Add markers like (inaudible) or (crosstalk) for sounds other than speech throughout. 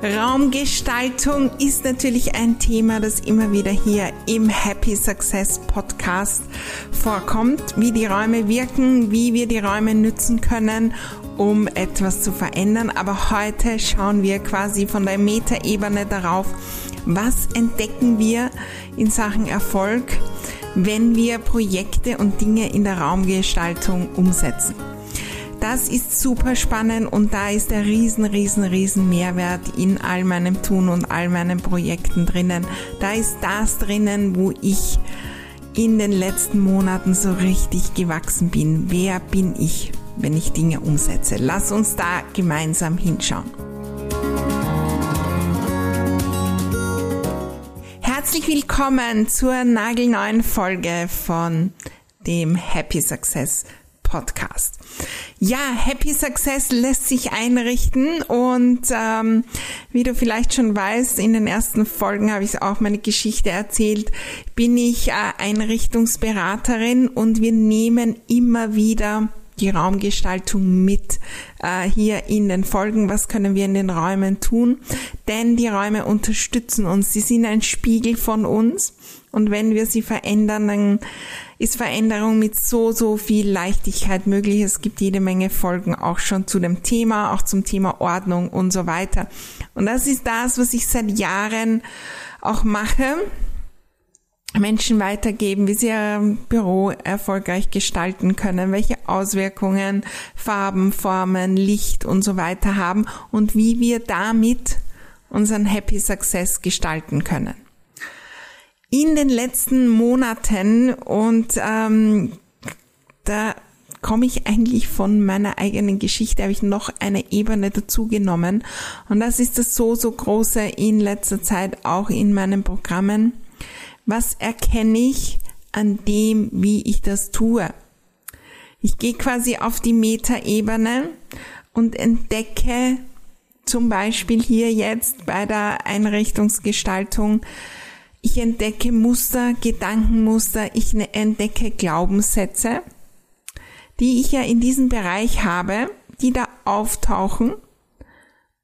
Raumgestaltung ist natürlich ein Thema, das immer wieder hier im Happy Success Podcast vorkommt, wie die Räume wirken, wie wir die Räume nützen können, um etwas zu verändern. Aber heute schauen wir quasi von der Metaebene darauf, was entdecken wir in Sachen Erfolg, wenn wir Projekte und Dinge in der Raumgestaltung umsetzen. Das ist super spannend und da ist der riesen, riesen, riesen Mehrwert in all meinem Tun und all meinen Projekten drinnen. Da ist das drinnen, wo ich in den letzten Monaten so richtig gewachsen bin. Wer bin ich, wenn ich Dinge umsetze? Lass uns da gemeinsam hinschauen. Herzlich willkommen zur nagelneuen Folge von dem Happy Success Podcast. Ja, Happy Success lässt sich einrichten und ähm, wie du vielleicht schon weißt, in den ersten Folgen habe ich auch meine Geschichte erzählt, bin ich äh, Einrichtungsberaterin und wir nehmen immer wieder die Raumgestaltung mit äh, hier in den Folgen. Was können wir in den Räumen tun? Denn die Räume unterstützen uns. Sie sind ein Spiegel von uns. Und wenn wir sie verändern, dann ist Veränderung mit so, so viel Leichtigkeit möglich. Es gibt jede Menge Folgen auch schon zu dem Thema, auch zum Thema Ordnung und so weiter. Und das ist das, was ich seit Jahren auch mache. Menschen weitergeben, wie sie ihr Büro erfolgreich gestalten können, welche Auswirkungen Farben, Formen, Licht und so weiter haben und wie wir damit unseren Happy Success gestalten können in den letzten Monaten und ähm, da komme ich eigentlich von meiner eigenen Geschichte, habe ich noch eine Ebene dazu genommen. Und das ist das so, so große in letzter Zeit auch in meinen Programmen. Was erkenne ich an dem, wie ich das tue? Ich gehe quasi auf die Metaebene und entdecke zum Beispiel hier jetzt bei der Einrichtungsgestaltung, ich entdecke Muster, Gedankenmuster, ich ne-, entdecke Glaubenssätze, die ich ja in diesem Bereich habe, die da auftauchen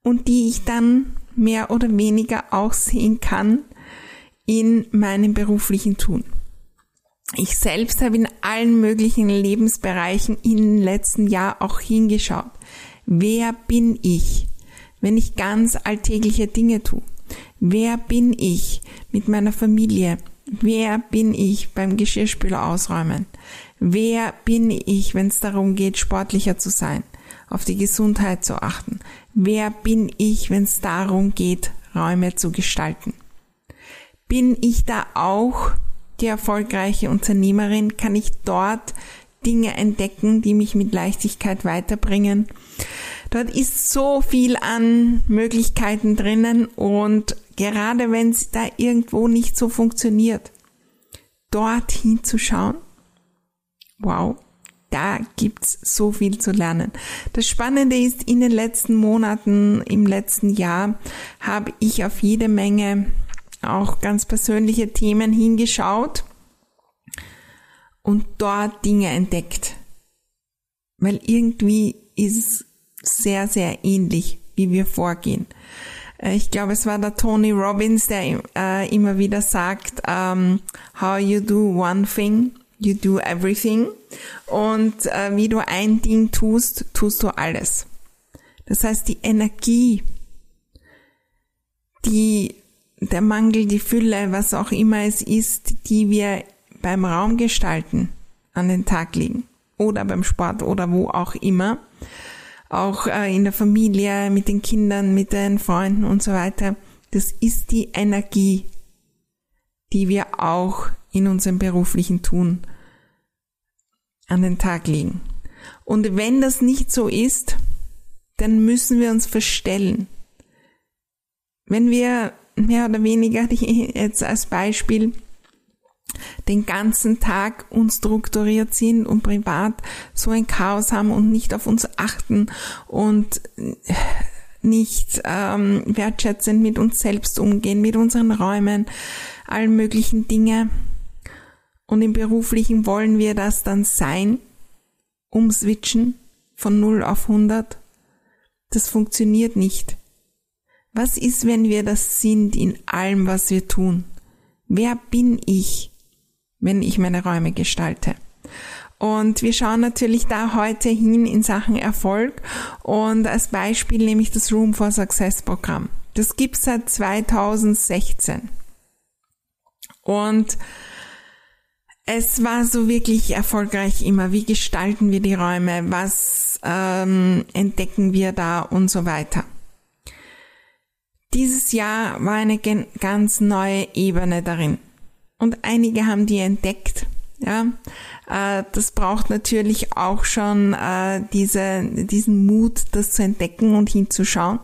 und die ich dann mehr oder weniger auch sehen kann in meinem beruflichen Tun. Ich selbst habe in allen möglichen Lebensbereichen im letzten Jahr auch hingeschaut. Wer bin ich, wenn ich ganz alltägliche Dinge tue? Wer bin ich mit meiner Familie? Wer bin ich beim Geschirrspüler ausräumen? Wer bin ich, wenn es darum geht, sportlicher zu sein, auf die Gesundheit zu achten? Wer bin ich, wenn es darum geht, Räume zu gestalten? Bin ich da auch die erfolgreiche Unternehmerin? Kann ich dort Dinge entdecken, die mich mit Leichtigkeit weiterbringen? Dort ist so viel an Möglichkeiten drinnen und gerade wenn es da irgendwo nicht so funktioniert, dort hinzuschauen, wow, da gibt's so viel zu lernen. Das Spannende ist, in den letzten Monaten, im letzten Jahr, habe ich auf jede Menge auch ganz persönliche Themen hingeschaut und dort Dinge entdeckt. Weil irgendwie ist sehr, sehr ähnlich, wie wir vorgehen. Äh, ich glaube, es war der Tony Robbins, der äh, immer wieder sagt, ähm, how you do one thing, you do everything. Und äh, wie du ein Ding tust, tust du alles. Das heißt, die Energie, die, der Mangel, die Fülle, was auch immer es ist, die wir beim Raumgestalten an den Tag legen oder beim Sport oder wo auch immer, auch äh, in der Familie, mit den Kindern, mit den Freunden und so weiter. Das ist die Energie, die wir auch in unserem beruflichen Tun an den Tag legen. Und wenn das nicht so ist, dann müssen wir uns verstellen. Wenn wir mehr oder weniger (laughs) jetzt als Beispiel den ganzen Tag unstrukturiert sind und privat so ein Chaos haben und nicht auf uns achten und nicht ähm, wertschätzend mit uns selbst umgehen, mit unseren Räumen, allen möglichen Dinge. Und im beruflichen wollen wir das dann sein, umswitchen von 0 auf 100. Das funktioniert nicht. Was ist, wenn wir das sind in allem, was wir tun? Wer bin ich, wenn ich meine Räume gestalte? Und wir schauen natürlich da heute hin in Sachen Erfolg. Und als Beispiel nehme ich das Room for Success Programm. Das gibt's seit 2016. Und es war so wirklich erfolgreich immer. Wie gestalten wir die Räume? Was ähm, entdecken wir da und so weiter. Dieses Jahr war eine ganz neue Ebene darin. Und einige haben die entdeckt. Ja, äh, das braucht natürlich auch schon äh, diese, diesen Mut, das zu entdecken und hinzuschauen.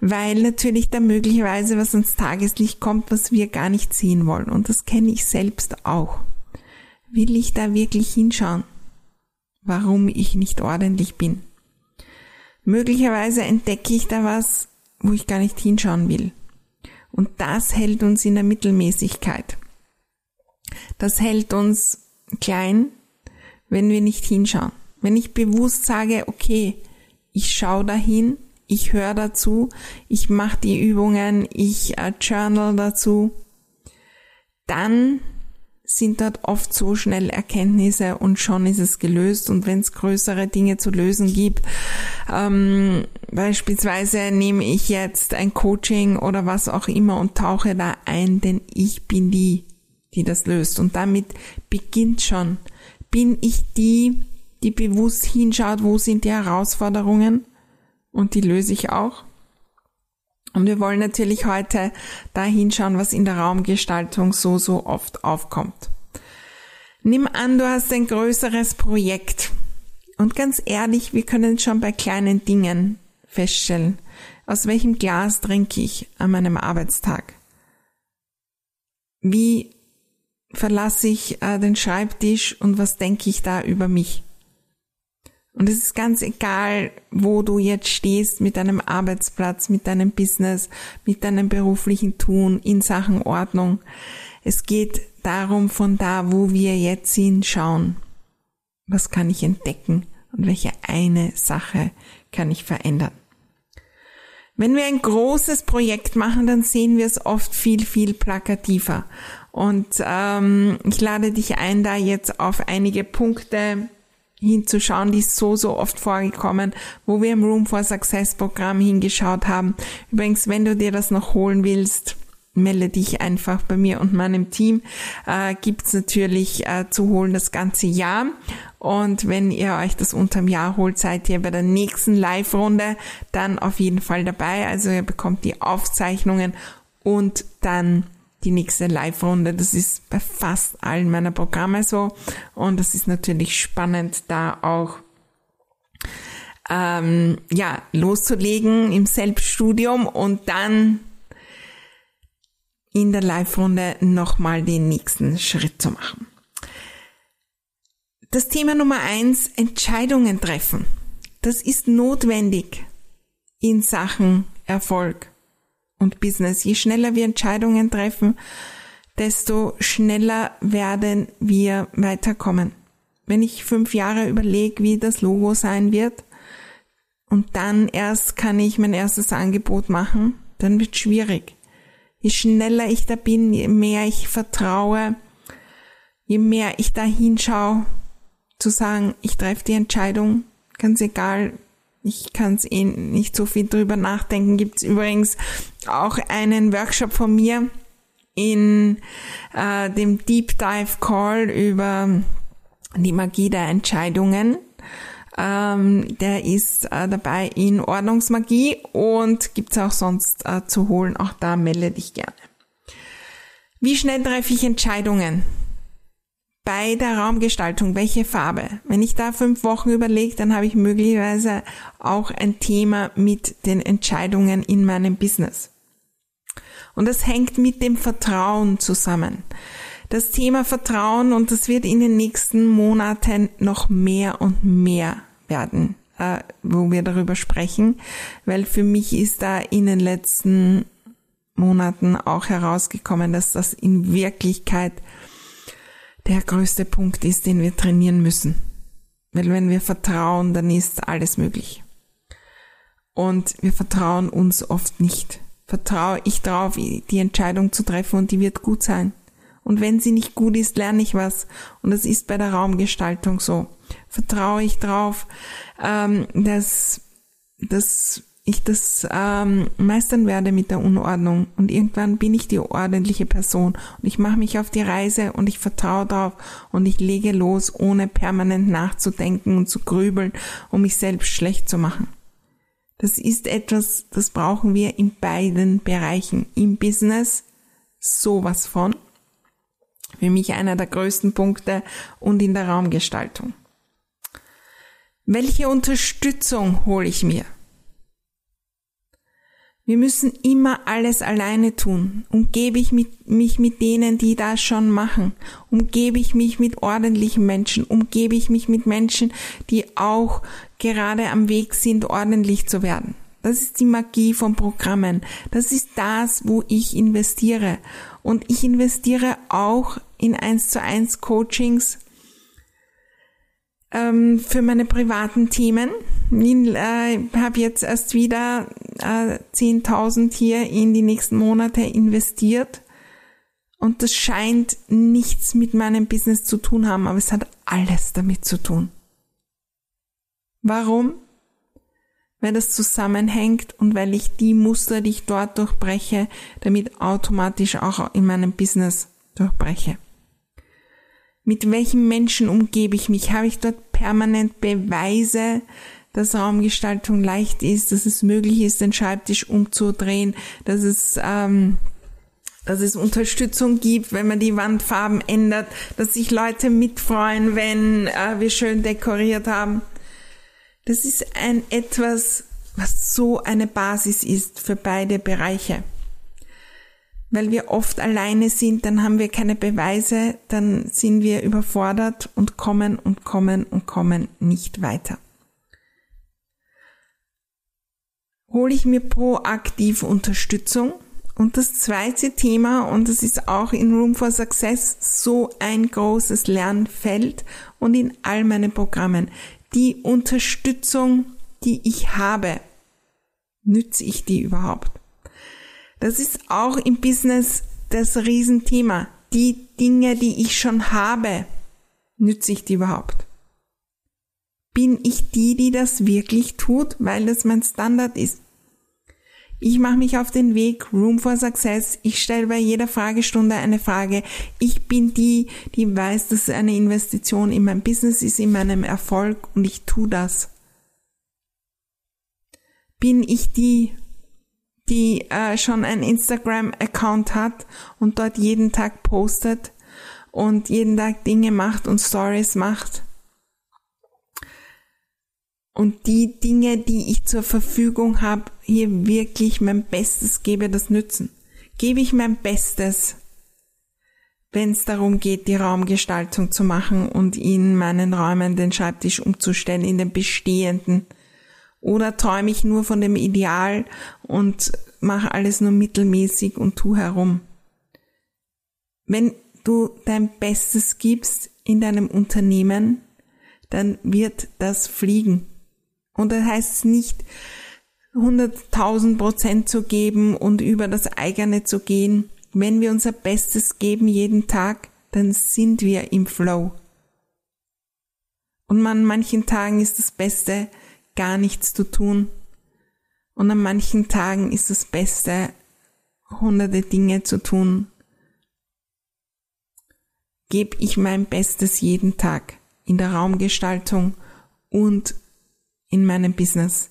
Weil natürlich da möglicherweise was ans Tageslicht kommt, was wir gar nicht sehen wollen. Und das kenne ich selbst auch. Will ich da wirklich hinschauen? Warum ich nicht ordentlich bin? Möglicherweise entdecke ich da was, wo ich gar nicht hinschauen will. Und das hält uns in der Mittelmäßigkeit. Das hält uns klein, wenn wir nicht hinschauen. Wenn ich bewusst sage, okay, ich schaue dahin, ich höre dazu, ich mache die Übungen, ich äh, journal dazu, dann sind dort oft so schnell Erkenntnisse und schon ist es gelöst. Und wenn es größere Dinge zu lösen gibt, ähm, beispielsweise nehme ich jetzt ein Coaching oder was auch immer und tauche da ein, denn ich bin die, die das löst. Und damit beginnt schon. Bin ich die, die bewusst hinschaut, wo sind die Herausforderungen? Und die löse ich auch. Und wir wollen natürlich heute da hinschauen, was in der Raumgestaltung so, so oft aufkommt. Nimm an, du hast ein größeres Projekt. Und ganz ehrlich, wir können schon bei kleinen Dingen feststellen, aus welchem Glas trinke ich an meinem Arbeitstag? Wie verlasse ich äh, den Schreibtisch und was denke ich da über mich? Und es ist ganz egal, wo du jetzt stehst mit deinem Arbeitsplatz, mit deinem Business, mit deinem beruflichen Tun in Sachen Ordnung. Es geht darum, von da, wo wir jetzt sind, schauen. Was kann ich entdecken und welche eine Sache kann ich verändern? Wenn wir ein großes Projekt machen, dann sehen wir es oft viel, viel plakativer. Und ähm, ich lade dich ein, da jetzt auf einige Punkte hinzuschauen, die ist so, so oft vorgekommen, wo wir im Room for Success Programm hingeschaut haben. Übrigens, wenn du dir das noch holen willst, melde dich einfach bei mir und meinem Team. Äh, gibt's natürlich äh, zu holen das ganze Jahr. Und wenn ihr euch das unterm Jahr holt, seid ihr bei der nächsten Live-Runde dann auf jeden Fall dabei. Also ihr bekommt die Aufzeichnungen und dann die nächste Live-Runde. Das ist bei fast allen meiner Programme so. Und das ist natürlich spannend, da auch ähm, ja, loszulegen im Selbststudium und dann in der Live-Runde nochmal den nächsten Schritt zu machen. Das Thema Nummer eins, Entscheidungen treffen. Das ist notwendig in Sachen Erfolg und Business. Je schneller wir Entscheidungen treffen, desto schneller werden wir weiterkommen. Wenn ich fünf Jahre überlege, wie das Logo sein wird, und dann erst kann ich mein erstes Angebot machen, dann wird schwierig. Je schneller ich da bin, je mehr ich vertraue, je mehr ich da hinschaue, zu sagen, ich treffe die Entscheidung, ganz egal, ich kann es eh nicht so viel drüber nachdenken. Gibt es übrigens auch einen Workshop von mir in äh, dem Deep Dive Call über die Magie der Entscheidungen. Ähm, der ist äh, dabei in Ordnungsmagie und gibt's auch sonst äh, zu holen. Auch da melde dich gerne. Wie schnell treffe ich Entscheidungen? Bei der Raumgestaltung, welche Farbe? Wenn ich da fünf Wochen überlege, dann habe ich möglicherweise auch ein Thema mit den Entscheidungen in meinem Business. Und das hängt mit dem Vertrauen zusammen. Das Thema Vertrauen, und das wird in den nächsten Monaten noch mehr und mehr werden, äh, wo wir darüber sprechen, weil für mich ist da in den letzten Monaten auch herausgekommen, dass das in Wirklichkeit der größte Punkt ist, den wir trainieren müssen. Weil wenn wir vertrauen, dann ist alles möglich. Und wir vertrauen uns oft nicht. Vertraue ich darauf, die Entscheidung zu treffen und die wird gut sein. Und wenn sie nicht gut ist, lerne ich was. Und das ist bei der Raumgestaltung so. Vertraue ich darauf, ähm, dass, dass ich das ähm, meistern werde mit der Unordnung und irgendwann bin ich die ordentliche Person und ich mache mich auf die Reise und ich vertraue darauf und ich lege los, ohne permanent nachzudenken und zu grübeln, um mich selbst schlecht zu machen. Das ist etwas, das brauchen wir in beiden Bereichen. Im Business sowas von. Für mich einer der größten Punkte und in der Raumgestaltung. Welche Unterstützung hole ich mir? Wir müssen immer alles alleine tun. Umgebe ich mich mit denen, die das schon machen. Umgebe ich mich mit ordentlichen Menschen. Umgebe ich mich mit Menschen, die auch gerade am Weg sind, ordentlich zu werden. Das ist die Magie von Programmen. Das ist das, wo ich investiere. Und ich investiere auch in 1 zu 1 Coachings ähm, für meine privaten Themen. Ich äh, habe jetzt erst wieder äh, 10.000 hier in die nächsten Monate investiert. Und das scheint nichts mit meinem Business zu tun haben, aber es hat alles damit zu tun. Warum? Weil das zusammenhängt und weil ich die Muster, die ich dort durchbreche, damit automatisch auch in meinem Business durchbreche. Mit welchen Menschen umgebe ich mich? Habe ich dort permanent Beweise, dass Raumgestaltung leicht ist, dass es möglich ist, den Schreibtisch umzudrehen, dass es ähm, dass es Unterstützung gibt, wenn man die Wandfarben ändert, dass sich Leute mitfreuen, wenn äh, wir schön dekoriert haben. Das ist ein etwas, was so eine Basis ist für beide Bereiche weil wir oft alleine sind, dann haben wir keine Beweise, dann sind wir überfordert und kommen und kommen und kommen nicht weiter. Hole ich mir proaktiv Unterstützung? Und das zweite Thema, und das ist auch in Room for Success so ein großes Lernfeld und in all meinen Programmen, die Unterstützung, die ich habe, nütze ich die überhaupt? Das ist auch im Business das Riesenthema. Die Dinge, die ich schon habe, nütze ich die überhaupt? Bin ich die, die das wirklich tut, weil das mein Standard ist? Ich mache mich auf den Weg, Room for Success. Ich stelle bei jeder Fragestunde eine Frage. Ich bin die, die weiß, dass es eine Investition in mein Business ist, in meinem Erfolg und ich tue das. Bin ich die, die äh, schon ein Instagram-Account hat und dort jeden Tag postet und jeden Tag Dinge macht und Stories macht. Und die Dinge, die ich zur Verfügung habe, hier wirklich mein Bestes gebe, das nützen. Gebe ich mein Bestes, wenn es darum geht, die Raumgestaltung zu machen und in meinen Räumen den Schreibtisch umzustellen, in den bestehenden oder träume ich nur von dem Ideal und mache alles nur mittelmäßig und tu herum? Wenn du dein Bestes gibst in deinem Unternehmen, dann wird das fliegen. Und das heißt nicht, 100.000 Prozent zu geben und über das eigene zu gehen. Wenn wir unser Bestes geben jeden Tag, dann sind wir im Flow. Und an manchen Tagen ist das Beste, gar nichts zu tun. Und an manchen Tagen ist das Beste, hunderte Dinge zu tun. Gebe ich mein Bestes jeden Tag in der Raumgestaltung und in meinem Business.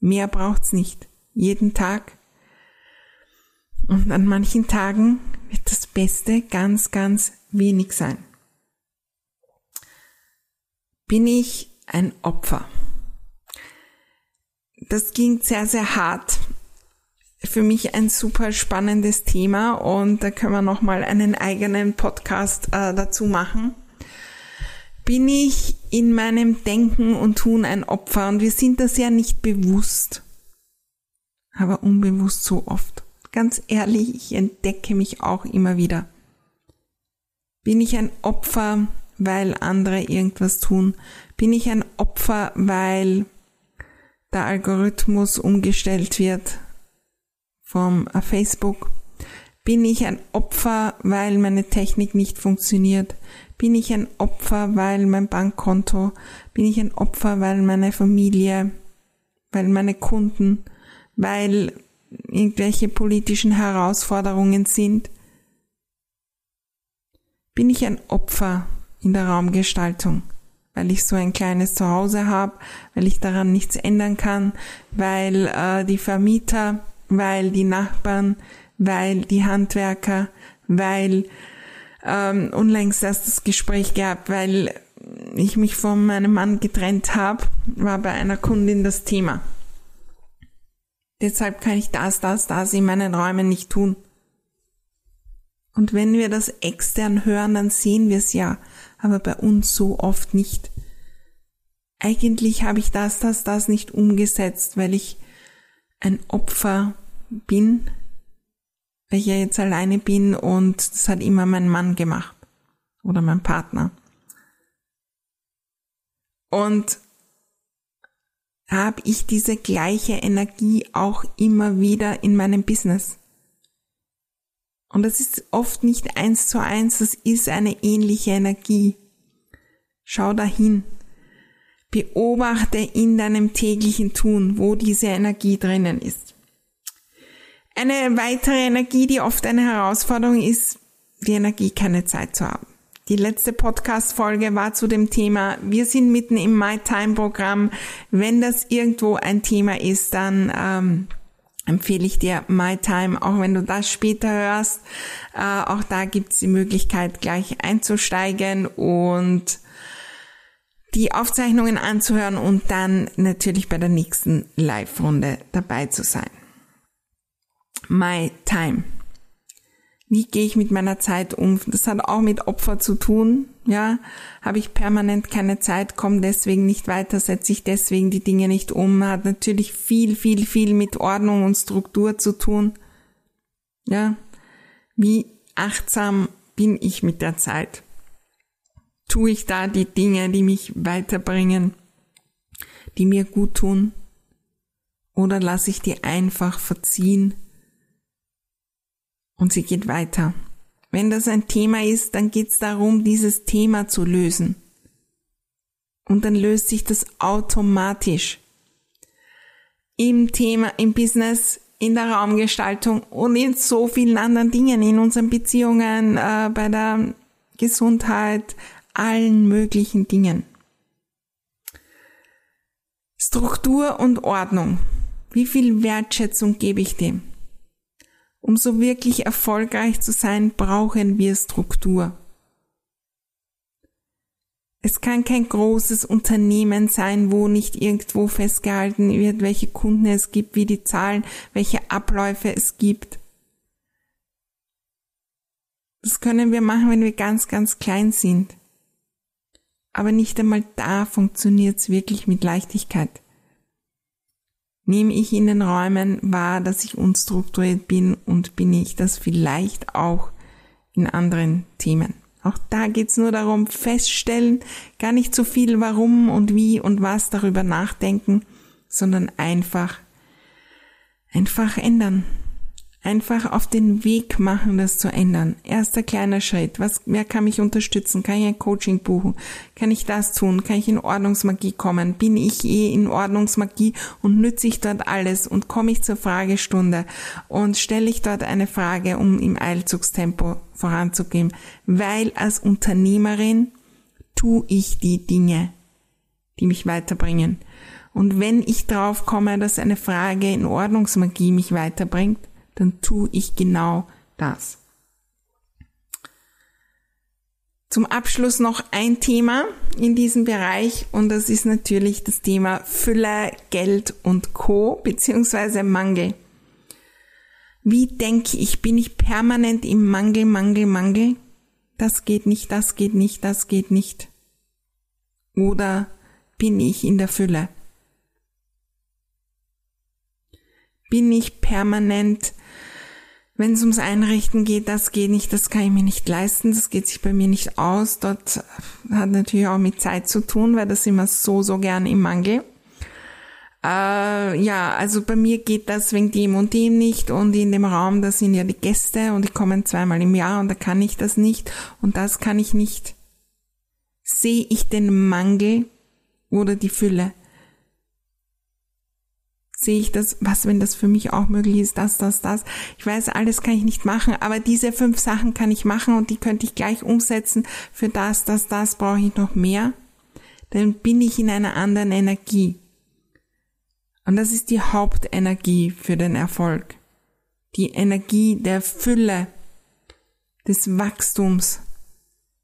Mehr braucht's nicht. Jeden Tag. Und an manchen Tagen wird das Beste ganz, ganz wenig sein. Bin ich ein Opfer? Das ging sehr, sehr hart. Für mich ein super spannendes Thema und da können wir nochmal einen eigenen Podcast äh, dazu machen. Bin ich in meinem Denken und Tun ein Opfer und wir sind das ja nicht bewusst, aber unbewusst so oft. Ganz ehrlich, ich entdecke mich auch immer wieder. Bin ich ein Opfer, weil andere irgendwas tun? Bin ich ein Opfer, weil der Algorithmus umgestellt wird vom äh, Facebook? Bin ich ein Opfer, weil meine Technik nicht funktioniert? Bin ich ein Opfer, weil mein Bankkonto? Bin ich ein Opfer, weil meine Familie? Weil meine Kunden? Weil irgendwelche politischen Herausforderungen sind? Bin ich ein Opfer in der Raumgestaltung? weil ich so ein kleines Zuhause habe, weil ich daran nichts ändern kann, weil äh, die Vermieter, weil die Nachbarn, weil die Handwerker, weil ähm, unlängst erst das Gespräch gehabt, weil ich mich von meinem Mann getrennt habe, war bei einer Kundin das Thema. Deshalb kann ich das, das, das in meinen Räumen nicht tun. Und wenn wir das extern hören, dann sehen wir es ja aber bei uns so oft nicht. Eigentlich habe ich das, das, das nicht umgesetzt, weil ich ein Opfer bin, weil ich ja jetzt alleine bin und das hat immer mein Mann gemacht oder mein Partner. Und habe ich diese gleiche Energie auch immer wieder in meinem Business. Und das ist oft nicht eins zu eins, das ist eine ähnliche Energie. Schau dahin. Beobachte in deinem täglichen Tun, wo diese Energie drinnen ist. Eine weitere Energie, die oft eine Herausforderung ist, die Energie keine Zeit zu haben. Die letzte Podcast-Folge war zu dem Thema, wir sind mitten im My Time Programm. Wenn das irgendwo ein Thema ist, dann ähm, empfehle ich dir My Time, auch wenn du das später hörst. Äh, auch da gibt es die Möglichkeit, gleich einzusteigen und die Aufzeichnungen anzuhören und dann natürlich bei der nächsten Live-Runde dabei zu sein. My Time. Wie gehe ich mit meiner Zeit um? Das hat auch mit Opfer zu tun. Ja, habe ich permanent keine Zeit, komme deswegen nicht weiter, setze ich deswegen die Dinge nicht um. Hat natürlich viel, viel, viel mit Ordnung und Struktur zu tun. Ja, wie achtsam bin ich mit der Zeit? Tue ich da die Dinge, die mich weiterbringen, die mir gut tun? Oder lasse ich die einfach verziehen und sie geht weiter. Wenn das ein Thema ist, dann geht es darum, dieses Thema zu lösen. Und dann löst sich das automatisch. Im Thema, im Business, in der Raumgestaltung und in so vielen anderen Dingen, in unseren Beziehungen, äh, bei der Gesundheit, allen möglichen Dingen. Struktur und Ordnung. Wie viel Wertschätzung gebe ich dem? Um so wirklich erfolgreich zu sein, brauchen wir Struktur. Es kann kein großes Unternehmen sein, wo nicht irgendwo festgehalten wird, welche Kunden es gibt, wie die Zahlen, welche Abläufe es gibt. Das können wir machen, wenn wir ganz, ganz klein sind. Aber nicht einmal da funktioniert es wirklich mit Leichtigkeit nehme ich in den Räumen wahr, dass ich unstrukturiert bin und bin ich das vielleicht auch in anderen Themen. Auch da geht's nur darum, feststellen, gar nicht so viel warum und wie und was darüber nachdenken, sondern einfach, einfach ändern einfach auf den Weg machen, das zu ändern. Erster kleiner Schritt. Was, wer kann mich unterstützen? Kann ich ein Coaching buchen? Kann ich das tun? Kann ich in Ordnungsmagie kommen? Bin ich eh in Ordnungsmagie und nütze ich dort alles? Und komme ich zur Fragestunde und stelle ich dort eine Frage, um im Eilzugstempo voranzugehen? Weil als Unternehmerin tue ich die Dinge, die mich weiterbringen. Und wenn ich drauf komme, dass eine Frage in Ordnungsmagie mich weiterbringt, dann tue ich genau das. Zum Abschluss noch ein Thema in diesem Bereich und das ist natürlich das Thema Fülle, Geld und Co. beziehungsweise Mangel. Wie denke ich? Bin ich permanent im Mangel, Mangel, Mangel? Das geht nicht, das geht nicht, das geht nicht. Oder bin ich in der Fülle? Bin ich permanent wenn es ums Einrichten geht, das geht nicht, das kann ich mir nicht leisten, das geht sich bei mir nicht aus. Dort hat natürlich auch mit Zeit zu tun, weil das immer so, so gern im Mangel. Äh, ja, also bei mir geht das wegen dem und dem nicht und in dem Raum, da sind ja die Gäste und die kommen zweimal im Jahr und da kann ich das nicht und das kann ich nicht. Sehe ich den Mangel oder die Fülle? Sehe ich das, was, wenn das für mich auch möglich ist, das, das, das. Ich weiß, alles kann ich nicht machen, aber diese fünf Sachen kann ich machen und die könnte ich gleich umsetzen. Für das, das, das brauche ich noch mehr. Dann bin ich in einer anderen Energie. Und das ist die Hauptenergie für den Erfolg. Die Energie der Fülle, des Wachstums.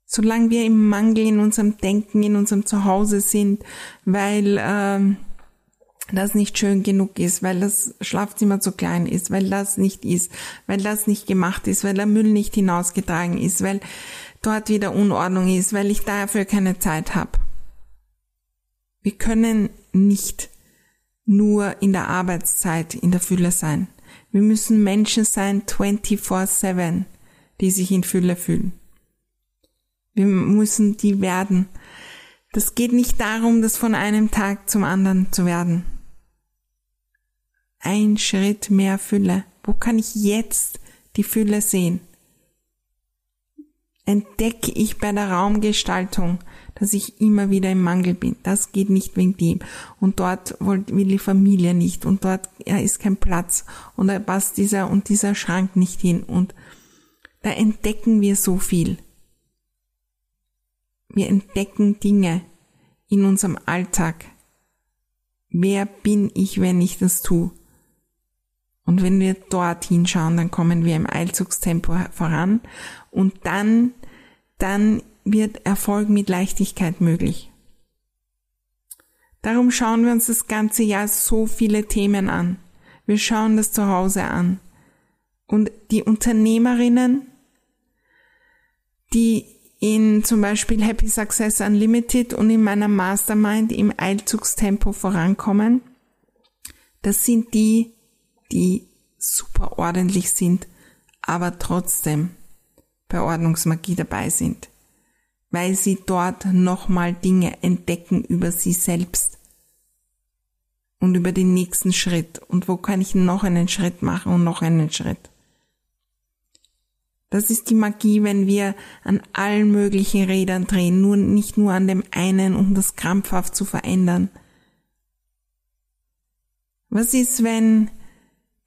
Solange wir im Mangel in unserem Denken, in unserem Zuhause sind, weil ähm, das nicht schön genug ist, weil das Schlafzimmer zu klein ist, weil das nicht ist, weil das nicht gemacht ist, weil der Müll nicht hinausgetragen ist, weil dort wieder Unordnung ist, weil ich dafür keine Zeit habe. Wir können nicht nur in der Arbeitszeit in der Fülle sein. Wir müssen Menschen sein 24/7, die sich in Fülle fühlen. Wir müssen die werden. Das geht nicht darum, das von einem Tag zum anderen zu werden ein Schritt mehr Fülle? Wo kann ich jetzt die Fülle sehen? Entdecke ich bei der Raumgestaltung, dass ich immer wieder im Mangel bin. Das geht nicht wegen dem. Und dort will die Familie nicht. Und dort ist kein Platz. Und da passt dieser und dieser Schrank nicht hin. Und da entdecken wir so viel. Wir entdecken Dinge in unserem Alltag. Wer bin ich, wenn ich das tue? Und wenn wir dorthin schauen, dann kommen wir im Eilzugstempo voran und dann, dann wird Erfolg mit Leichtigkeit möglich. Darum schauen wir uns das ganze Jahr so viele Themen an. Wir schauen das zu Hause an. Und die Unternehmerinnen, die in zum Beispiel Happy Success Unlimited und in meiner Mastermind im Eilzugstempo vorankommen, das sind die, die super ordentlich sind, aber trotzdem bei Ordnungsmagie dabei sind, weil sie dort nochmal Dinge entdecken über sie selbst und über den nächsten Schritt und wo kann ich noch einen Schritt machen und noch einen Schritt. Das ist die Magie, wenn wir an allen möglichen Rädern drehen, nur nicht nur an dem einen, um das krampfhaft zu verändern. Was ist, wenn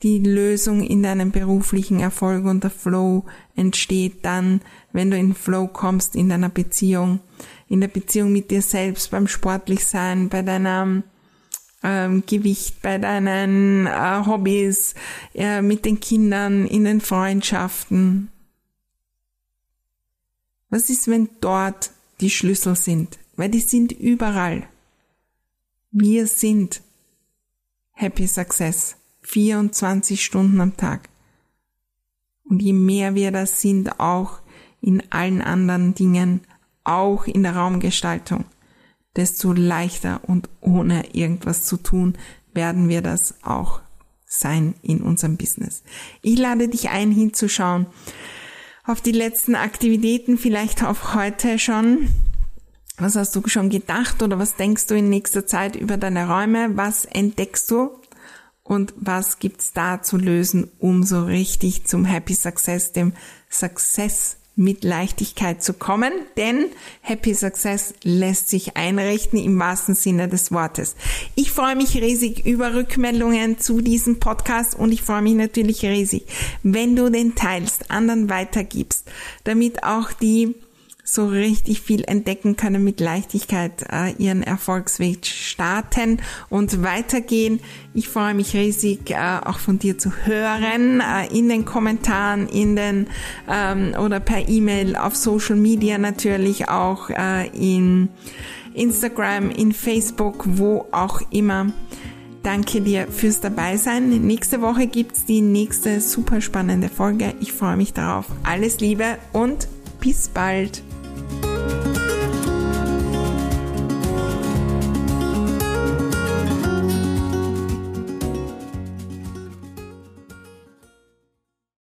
die Lösung in deinem beruflichen Erfolg und der Flow entsteht dann, wenn du in Flow kommst in deiner Beziehung, in der Beziehung mit dir selbst, beim Sportlichsein, bei deinem ähm, Gewicht, bei deinen äh, Hobbys, äh, mit den Kindern, in den Freundschaften. Was ist, wenn dort die Schlüssel sind? Weil die sind überall. Wir sind Happy Success. 24 Stunden am Tag. Und je mehr wir das sind, auch in allen anderen Dingen, auch in der Raumgestaltung, desto leichter und ohne irgendwas zu tun, werden wir das auch sein in unserem Business. Ich lade dich ein, hinzuschauen auf die letzten Aktivitäten, vielleicht auch heute schon. Was hast du schon gedacht oder was denkst du in nächster Zeit über deine Räume? Was entdeckst du? Und was gibt's da zu lösen, um so richtig zum Happy Success, dem Success mit Leichtigkeit zu kommen, denn Happy Success lässt sich einrichten im wahrsten Sinne des Wortes. Ich freue mich riesig über Rückmeldungen zu diesem Podcast und ich freue mich natürlich riesig, wenn du den teilst, anderen weitergibst, damit auch die so richtig viel entdecken können, mit Leichtigkeit äh, ihren Erfolgsweg starten und weitergehen. Ich freue mich riesig, äh, auch von dir zu hören, äh, in den Kommentaren, in den ähm, oder per E-Mail auf Social Media natürlich auch äh, in Instagram, in Facebook, wo auch immer. Danke dir fürs Dabeisein. Nächste Woche gibt's die nächste super spannende Folge. Ich freue mich darauf. Alles Liebe und bis bald.